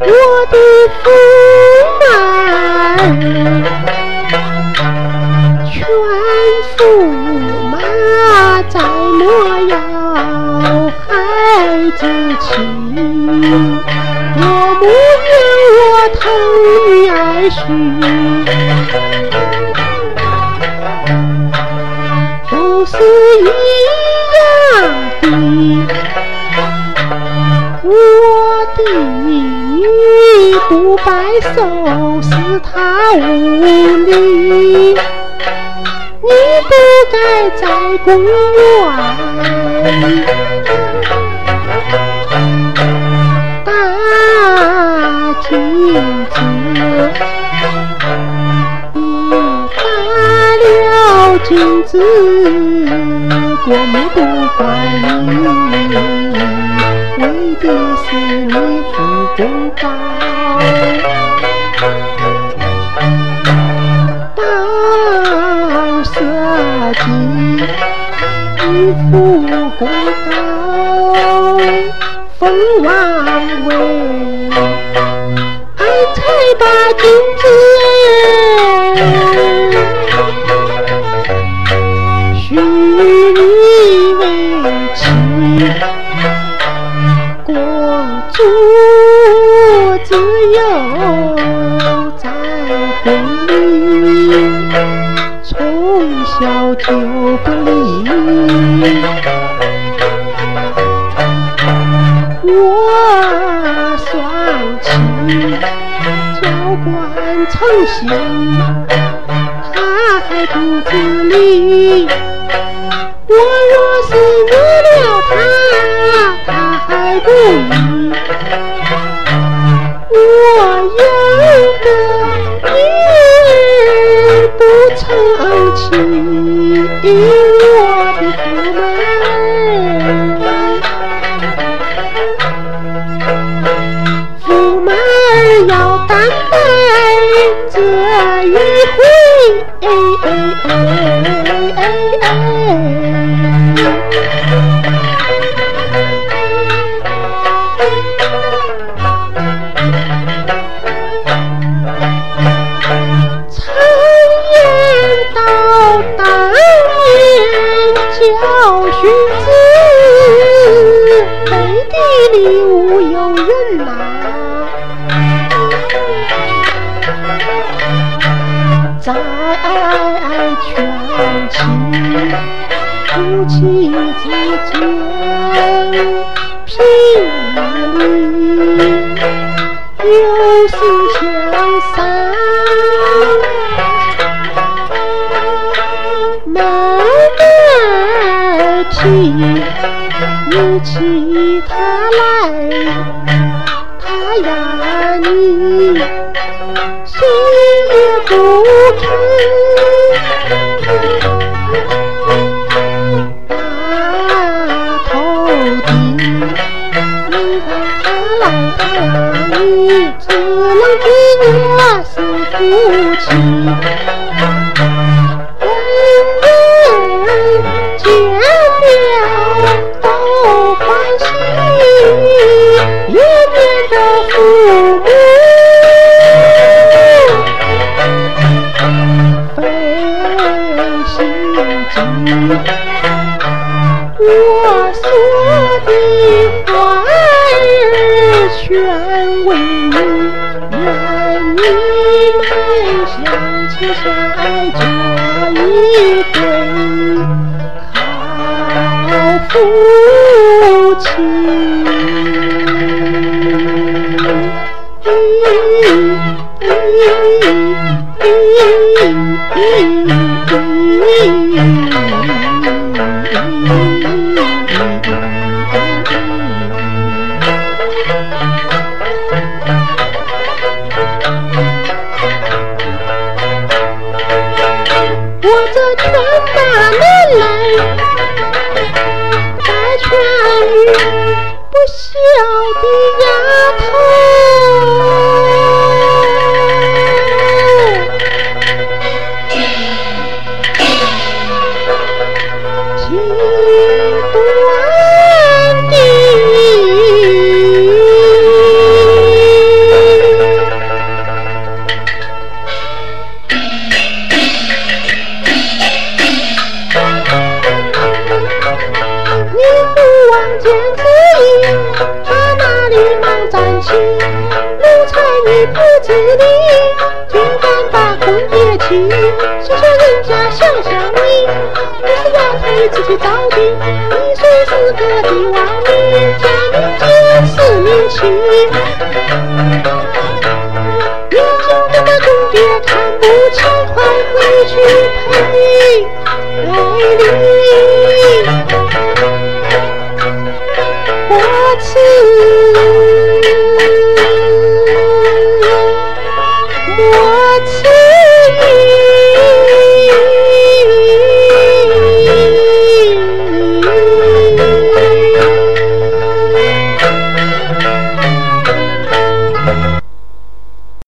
我的驸马儿，劝驸马再莫要孩子气，我不愿我疼女儿婿，都是一你不拜寿是他无礼，你不该在公园打金子，你打了金子，国母不怪你。为的是你父公高，当社稷你父公高，封王位，俺才把金又在宫里，从小就不离。我双亲教官成心，他还不自理。我若是有，我的驸马儿，驸马儿要担待这一回。里无有人呐、再劝妻，夫妻之间平理，有事相商。慢慢提，你起不肯。把头低，你让他来，他呀你只能给我是夫妻。夫妻。奴才你不知礼，竟敢把婚别弃，是说人家想想你，你是丫头你自己找的，你虽是个帝王，女家里见是名妻。